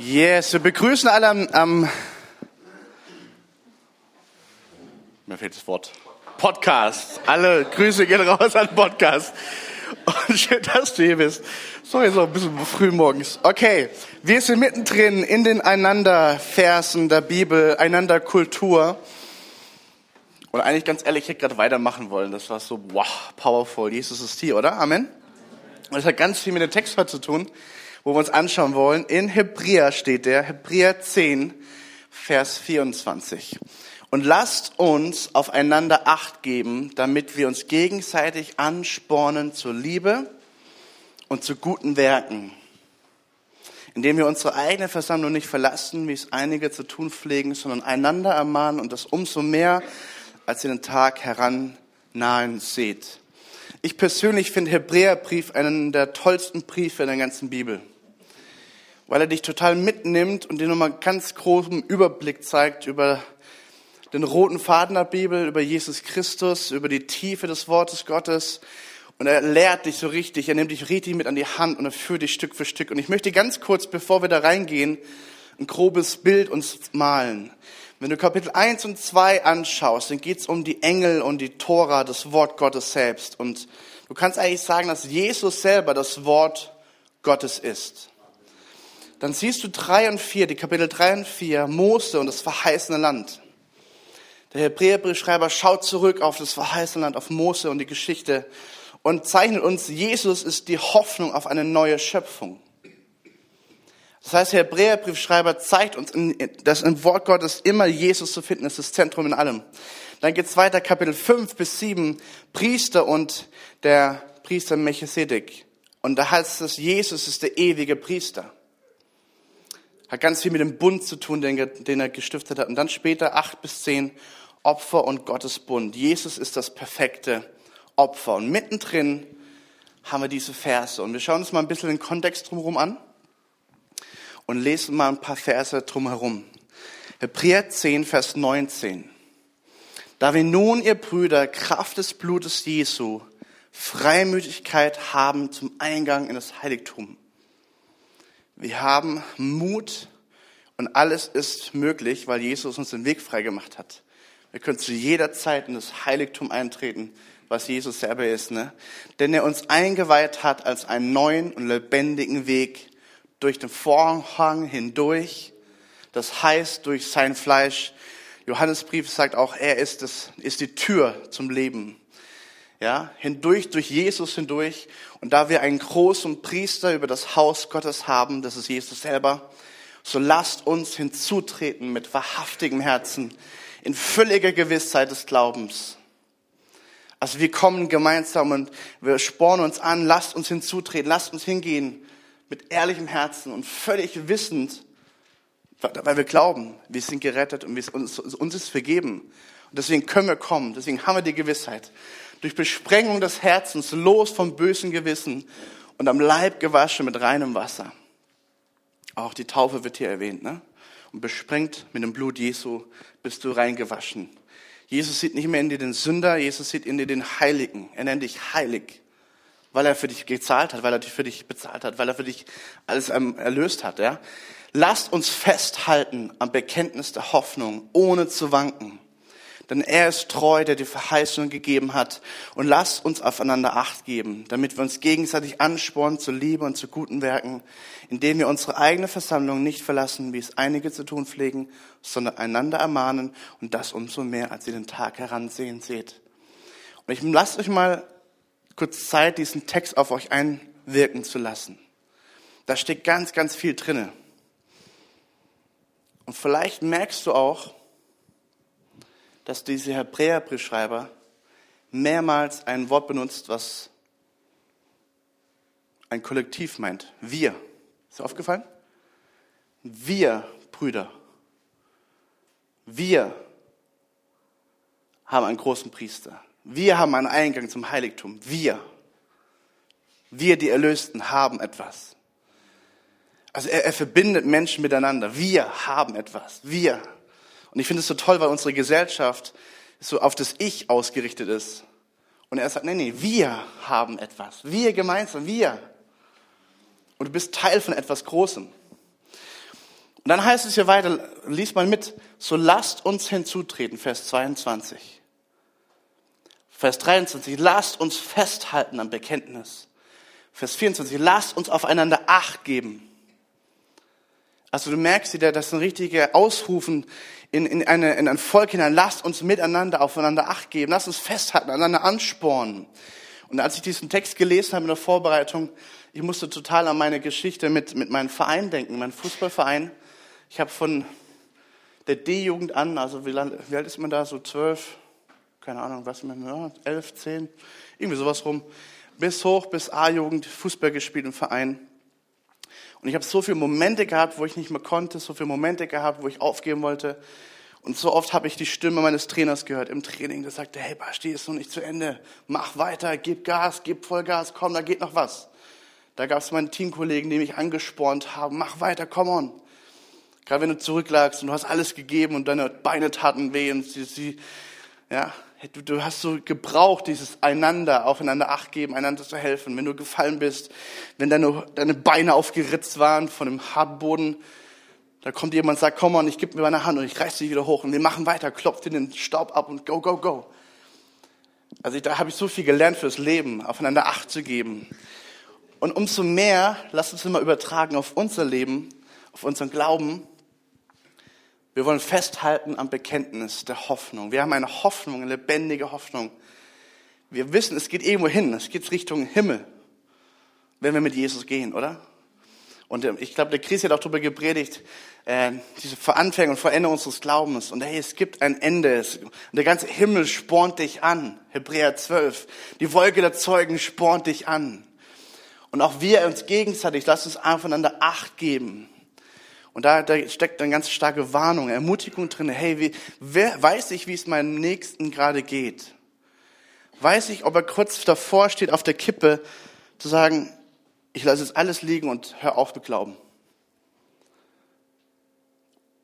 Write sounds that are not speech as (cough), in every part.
Yes, wir begrüßen alle am, am mir fehlt das Wort, Podcast. Alle Grüße gehen raus an Podcast. Und schön, dass du hier bist. Sorry, so ein bisschen früh morgens. Okay, wir sind mittendrin in den Einanderversen der Bibel, Einanderkultur. Und eigentlich ganz ehrlich, ich hätte gerade weitermachen wollen. Das war so, wow, powerful. Jesus ist hier, oder? Amen. Und das hat ganz viel mit dem Text heute zu tun wo wir uns anschauen wollen. In Hebräer steht der, Hebräer 10, Vers 24. Und lasst uns aufeinander Acht geben, damit wir uns gegenseitig anspornen zur Liebe und zu guten Werken, indem wir unsere eigene Versammlung nicht verlassen, wie es einige zu tun pflegen, sondern einander ermahnen und das umso mehr, als ihr den Tag herannahen seht. Ich persönlich finde Hebräerbrief einen der tollsten Briefe in der ganzen Bibel weil er dich total mitnimmt und dir nochmal ganz großen Überblick zeigt über den roten Faden der Bibel, über Jesus Christus, über die Tiefe des Wortes Gottes. Und er lehrt dich so richtig, er nimmt dich richtig mit an die Hand und er führt dich Stück für Stück. Und ich möchte ganz kurz, bevor wir da reingehen, ein grobes Bild uns malen. Wenn du Kapitel 1 und 2 anschaust, dann geht es um die Engel und die Tora, das Wort Gottes selbst. Und du kannst eigentlich sagen, dass Jesus selber das Wort Gottes ist dann siehst du drei und vier, die Kapitel drei und vier, Mose und das verheißene Land. Der Hebräerbriefschreiber schaut zurück auf das verheißene Land, auf Mose und die Geschichte und zeichnet uns, Jesus ist die Hoffnung auf eine neue Schöpfung. Das heißt, der Hebräerbriefschreiber zeigt uns, dass im Wort Gottes immer Jesus zu finden ist, das Zentrum in allem. Dann geht's weiter, Kapitel 5 bis 7, Priester und der Priester Melchisedek. Und da heißt es, Jesus ist der ewige Priester. Hat ganz viel mit dem Bund zu tun, den, den er gestiftet hat. Und dann später acht bis zehn Opfer und Gottes Bund. Jesus ist das perfekte Opfer. Und mittendrin haben wir diese Verse. Und wir schauen uns mal ein bisschen den Kontext drumherum an und lesen mal ein paar Verse drumherum. Hebräer 10, Vers 19. Da wir nun, ihr Brüder, Kraft des Blutes Jesu, Freimütigkeit haben zum Eingang in das Heiligtum wir haben Mut und alles ist möglich, weil Jesus uns den Weg freigemacht hat. Wir können zu jeder Zeit in das Heiligtum eintreten, was Jesus selber ist, ne? Denn er uns eingeweiht hat als einen neuen und lebendigen Weg durch den Vorhang hindurch. Das heißt, durch sein Fleisch. Johannesbrief sagt auch, er ist, das, ist die Tür zum Leben ja, hindurch, durch Jesus hindurch. Und da wir einen großen Priester über das Haus Gottes haben, das ist Jesus selber, so lasst uns hinzutreten mit wahrhaftigem Herzen, in völliger Gewissheit des Glaubens. Also wir kommen gemeinsam und wir spornen uns an, lasst uns hinzutreten, lasst uns hingehen mit ehrlichem Herzen und völlig wissend, weil wir glauben, wir sind gerettet und uns, uns ist vergeben. Und deswegen können wir kommen, deswegen haben wir die Gewissheit durch Besprengung des Herzens los vom bösen Gewissen und am Leib gewaschen mit reinem Wasser. Auch die Taufe wird hier erwähnt, ne? Und besprengt mit dem Blut Jesu bist du reingewaschen. Jesus sieht nicht mehr in dir den Sünder, Jesus sieht in dir den Heiligen. Er nennt dich heilig, weil er für dich gezahlt hat, weil er dich für dich bezahlt hat, weil er für dich alles erlöst hat, ja? Lasst uns festhalten am Bekenntnis der Hoffnung, ohne zu wanken. Denn er ist treu, der die Verheißung gegeben hat. Und lasst uns aufeinander Acht geben, damit wir uns gegenseitig anspornen zur Liebe und zu guten Werken, indem wir unsere eigene Versammlung nicht verlassen, wie es einige zu tun pflegen, sondern einander ermahnen und das umso mehr, als ihr den Tag heransehen seht. Und ich lasst euch mal kurz Zeit, diesen Text auf euch einwirken zu lassen. Da steht ganz, ganz viel drinne. Und vielleicht merkst du auch, dass dieser Hebräerbriefschreiber mehrmals ein Wort benutzt, was ein Kollektiv meint. Wir. Ist dir aufgefallen? Wir, Brüder. Wir haben einen großen Priester. Wir haben einen Eingang zum Heiligtum. Wir. Wir, die Erlösten, haben etwas. Also er, er verbindet Menschen miteinander. Wir haben etwas. Wir. Und ich finde es so toll, weil unsere Gesellschaft so auf das Ich ausgerichtet ist. Und er sagt, nee, nee, wir haben etwas. Wir gemeinsam, wir. Und du bist Teil von etwas Großem. Und dann heißt es hier weiter, liest mal mit, so lasst uns hinzutreten, Vers 22. Vers 23, lasst uns festhalten am Bekenntnis. Vers 24, lasst uns aufeinander Acht geben. Also du merkst wieder, das ist ein richtiger Ausrufen in, in, eine, in ein Volk hinein. Lasst uns miteinander aufeinander Acht geben. Lasst uns festhalten, einander anspornen. Und als ich diesen Text gelesen habe in der Vorbereitung, ich musste total an meine Geschichte mit, mit meinem Verein denken, meinem Fußballverein. Ich habe von der D-Jugend an, also wie, wie alt ist man da, so zwölf, keine Ahnung, was man, ja, elf, zehn, irgendwie sowas rum, bis hoch, bis A-Jugend Fußball gespielt im Verein. Und ich habe so viele Momente gehabt, wo ich nicht mehr konnte, so viele Momente gehabt, wo ich aufgeben wollte. Und so oft habe ich die Stimme meines Trainers gehört im Training, der sagte, hey Basti, ist noch nicht zu Ende. Mach weiter, gib Gas, gib Vollgas, komm, da geht noch was. Da gab es meine Teamkollegen, die mich angespornt haben, mach weiter, komm on. Gerade wenn du zurücklagst und du hast alles gegeben und deine Beine taten weh und sie, sie ja, du, du hast so gebraucht, dieses einander, aufeinander Acht geben, einander zu helfen. Wenn du gefallen bist, wenn deine, deine Beine aufgeritzt waren von dem harten da kommt jemand und sagt, komm mal, ich gebe mir meine Hand und ich reiß dich wieder hoch und wir machen weiter, klopft dir den Staub ab und go, go, go. Also da habe ich so viel gelernt fürs Leben, aufeinander Acht zu geben. Und umso mehr, lass uns immer übertragen auf unser Leben, auf unseren Glauben. Wir wollen festhalten am Bekenntnis der Hoffnung. Wir haben eine Hoffnung, eine lebendige Hoffnung. Wir wissen, es geht irgendwo hin, es geht Richtung Himmel, wenn wir mit Jesus gehen, oder? Und ähm, ich glaube, der Chris hat auch darüber gepredigt, äh, diese Veranfängung und Veränderung unseres Glaubens. Und hey, es gibt ein Ende. Und der ganze Himmel spornt dich an. Hebräer 12. Die Wolke der Zeugen spornt dich an. Und auch wir uns gegenseitig, lasst uns aufeinander Acht geben. Und da, da steckt eine ganz starke Warnung, Ermutigung drin. Hey, wie, wer, weiß ich, wie es meinem Nächsten gerade geht? Weiß ich, ob er kurz davor steht, auf der Kippe, zu sagen, ich lasse jetzt alles liegen und hör auf mit Glauben.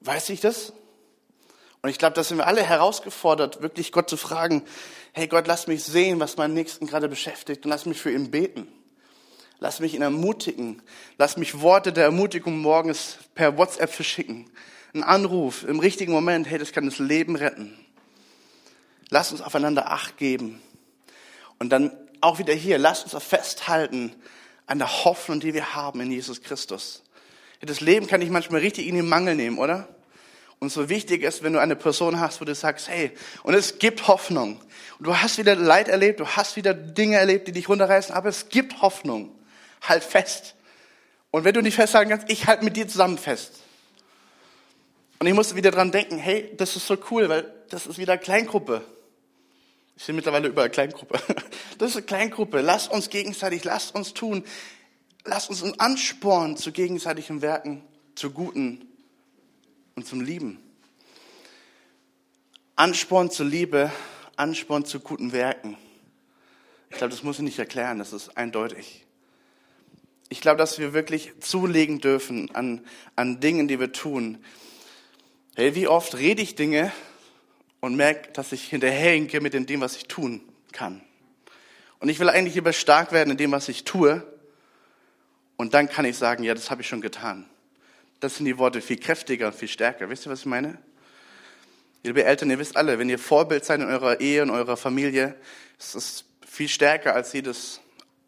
Weiß ich das? Und ich glaube, da sind wir alle herausgefordert, wirklich Gott zu fragen, hey Gott, lass mich sehen, was meinen Nächsten gerade beschäftigt und lass mich für ihn beten. Lass mich ihn ermutigen. Lass mich Worte der Ermutigung morgens per WhatsApp verschicken. Ein Anruf im richtigen Moment, hey, das kann das Leben retten. Lass uns aufeinander Acht geben. Und dann auch wieder hier, lass uns festhalten an der Hoffnung, die wir haben in Jesus Christus. Das Leben kann ich manchmal richtig in den Mangel nehmen, oder? Und so wichtig ist, wenn du eine Person hast, wo du sagst, hey, und es gibt Hoffnung. Und du hast wieder Leid erlebt, du hast wieder Dinge erlebt, die dich runterreißen, aber es gibt Hoffnung. Halt fest. Und wenn du nicht festhalten kannst, ich halte mit dir zusammen fest. Und ich musste wieder dran denken, hey, das ist so cool, weil das ist wieder Kleingruppe. Ich bin mittlerweile überall Kleingruppe. (laughs) Das ist eine Kleingruppe. Lass uns gegenseitig, lass uns tun. Lass uns einen Ansporn zu gegenseitigen Werken, zu Guten und zum Lieben. Ansporn zur Liebe, Ansporn zu guten Werken. Ich glaube, das muss ich nicht erklären, das ist eindeutig. Ich glaube, dass wir wirklich zulegen dürfen an, an Dingen, die wir tun. Hey, wie oft rede ich Dinge, und merke, dass ich hinterherhinke mit dem, was ich tun kann. Und ich will eigentlich lieber stark werden in dem, was ich tue. Und dann kann ich sagen, ja, das habe ich schon getan. Das sind die Worte viel kräftiger und viel stärker. Wisst ihr, was ich meine? Liebe Eltern, ihr wisst alle, wenn ihr Vorbild seid in eurer Ehe, in eurer Familie, ist es viel stärker als jedes,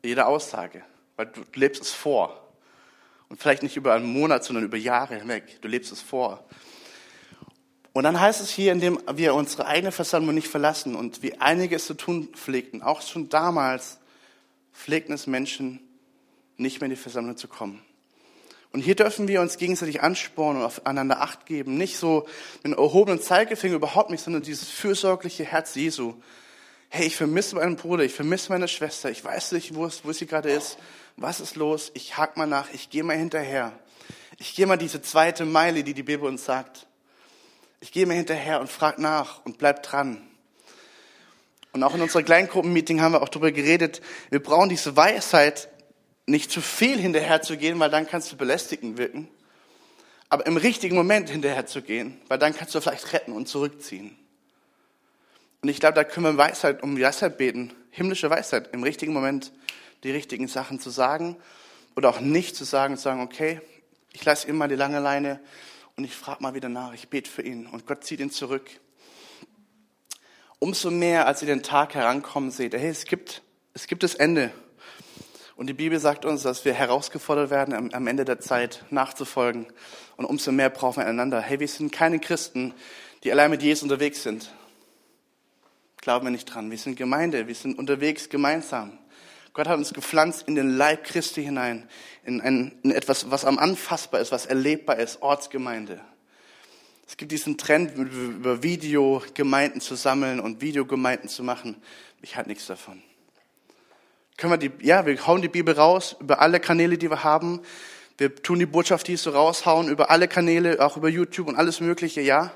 jede Aussage. Weil du lebst es vor. Und vielleicht nicht über einen Monat, sondern über Jahre hinweg. Du lebst es vor. Und dann heißt es hier, indem wir unsere eigene Versammlung nicht verlassen und wie einige es zu tun pflegten, auch schon damals pflegten es Menschen, nicht mehr in die Versammlung zu kommen. Und hier dürfen wir uns gegenseitig anspornen und aufeinander Acht geben. Nicht so einem erhobenen Zeigefinger, überhaupt nicht, sondern dieses fürsorgliche Herz Jesu. Hey, ich vermisse meinen Bruder, ich vermisse meine Schwester, ich weiß nicht, wo, es, wo sie gerade ist. Was ist los? Ich hake mal nach, ich gehe mal hinterher. Ich gehe mal diese zweite Meile, die die Bibel uns sagt. Ich gehe mir hinterher und frage nach und bleib dran. Und auch in unserer Kleingruppenmeeting haben wir auch darüber geredet, wir brauchen diese Weisheit, nicht zu viel hinterher zu gehen, weil dann kannst du belästigend wirken. Aber im richtigen Moment hinterher zu gehen, weil dann kannst du vielleicht retten und zurückziehen. Und ich glaube, da können wir Weisheit, um Weisheit beten, himmlische Weisheit, im richtigen Moment die richtigen Sachen zu sagen oder auch nicht zu sagen zu sagen, okay, Ich lasse ihm mal die lange Leine und ich frage mal wieder nach. Ich bete für ihn und Gott zieht ihn zurück. Umso mehr, als ihr den Tag herankommen seht, hey, es gibt, es gibt das Ende. Und die Bibel sagt uns, dass wir herausgefordert werden, am Ende der Zeit nachzufolgen. Und umso mehr brauchen wir einander. Hey, wir sind keine Christen, die allein mit Jesus unterwegs sind. Glauben wir nicht dran. Wir sind Gemeinde, wir sind unterwegs gemeinsam. Gott hat uns gepflanzt in den Leib Christi hinein, in, ein, in etwas, was am anfassbar ist, was erlebbar ist, Ortsgemeinde. Es gibt diesen Trend, über Videogemeinden zu sammeln und Videogemeinden zu machen. Ich halte nichts davon. Können wir die, ja, wir hauen die Bibel raus über alle Kanäle, die wir haben. Wir tun die Botschaft, die so raushauen, über alle Kanäle, auch über YouTube und alles Mögliche, ja.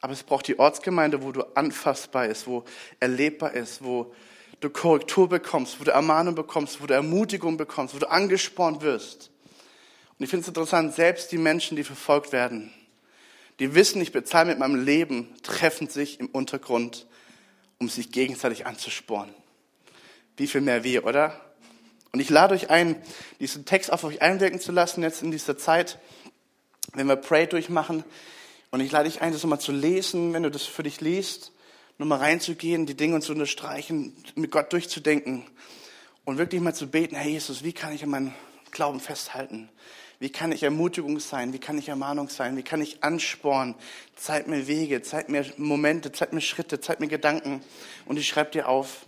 Aber es braucht die Ortsgemeinde, wo du anfassbar ist, wo erlebbar ist, wo du Korrektur bekommst, wo du Ermahnung bekommst, wo du Ermutigung bekommst, wo du angespornt wirst. Und ich finde es interessant, selbst die Menschen, die verfolgt werden, die wissen, ich bezahle mit meinem Leben, treffen sich im Untergrund, um sich gegenseitig anzuspornen. Wie viel mehr wir, oder? Und ich lade euch ein, diesen Text auf euch einwirken zu lassen, jetzt in dieser Zeit, wenn wir Pray durchmachen. Und ich lade dich ein, das nochmal zu lesen, wenn du das für dich liest nochmal reinzugehen, die Dinge zu unterstreichen, mit Gott durchzudenken und wirklich mal zu beten, Herr Jesus, wie kann ich an meinem Glauben festhalten? Wie kann ich Ermutigung sein? Wie kann ich Ermahnung sein? Wie kann ich anspornen? Zeig mir Wege, zeig mir Momente, zeig mir Schritte, zeig mir Gedanken und ich schreibe dir auf.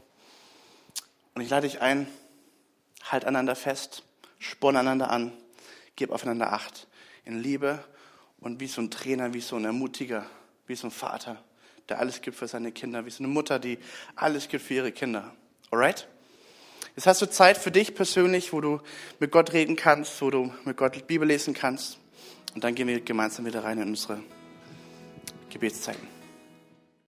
Und ich lade dich ein, halt einander fest, sporn einander an, gib aufeinander Acht in Liebe und wie so ein Trainer, wie so ein Ermutiger, wie so ein Vater der alles gibt für seine Kinder, wie so eine Mutter, die alles gibt für ihre Kinder. Alright? Jetzt hast du Zeit für dich persönlich, wo du mit Gott reden kannst, wo du mit Gott Bibel lesen kannst. Und dann gehen wir gemeinsam wieder rein in unsere Gebetszeiten.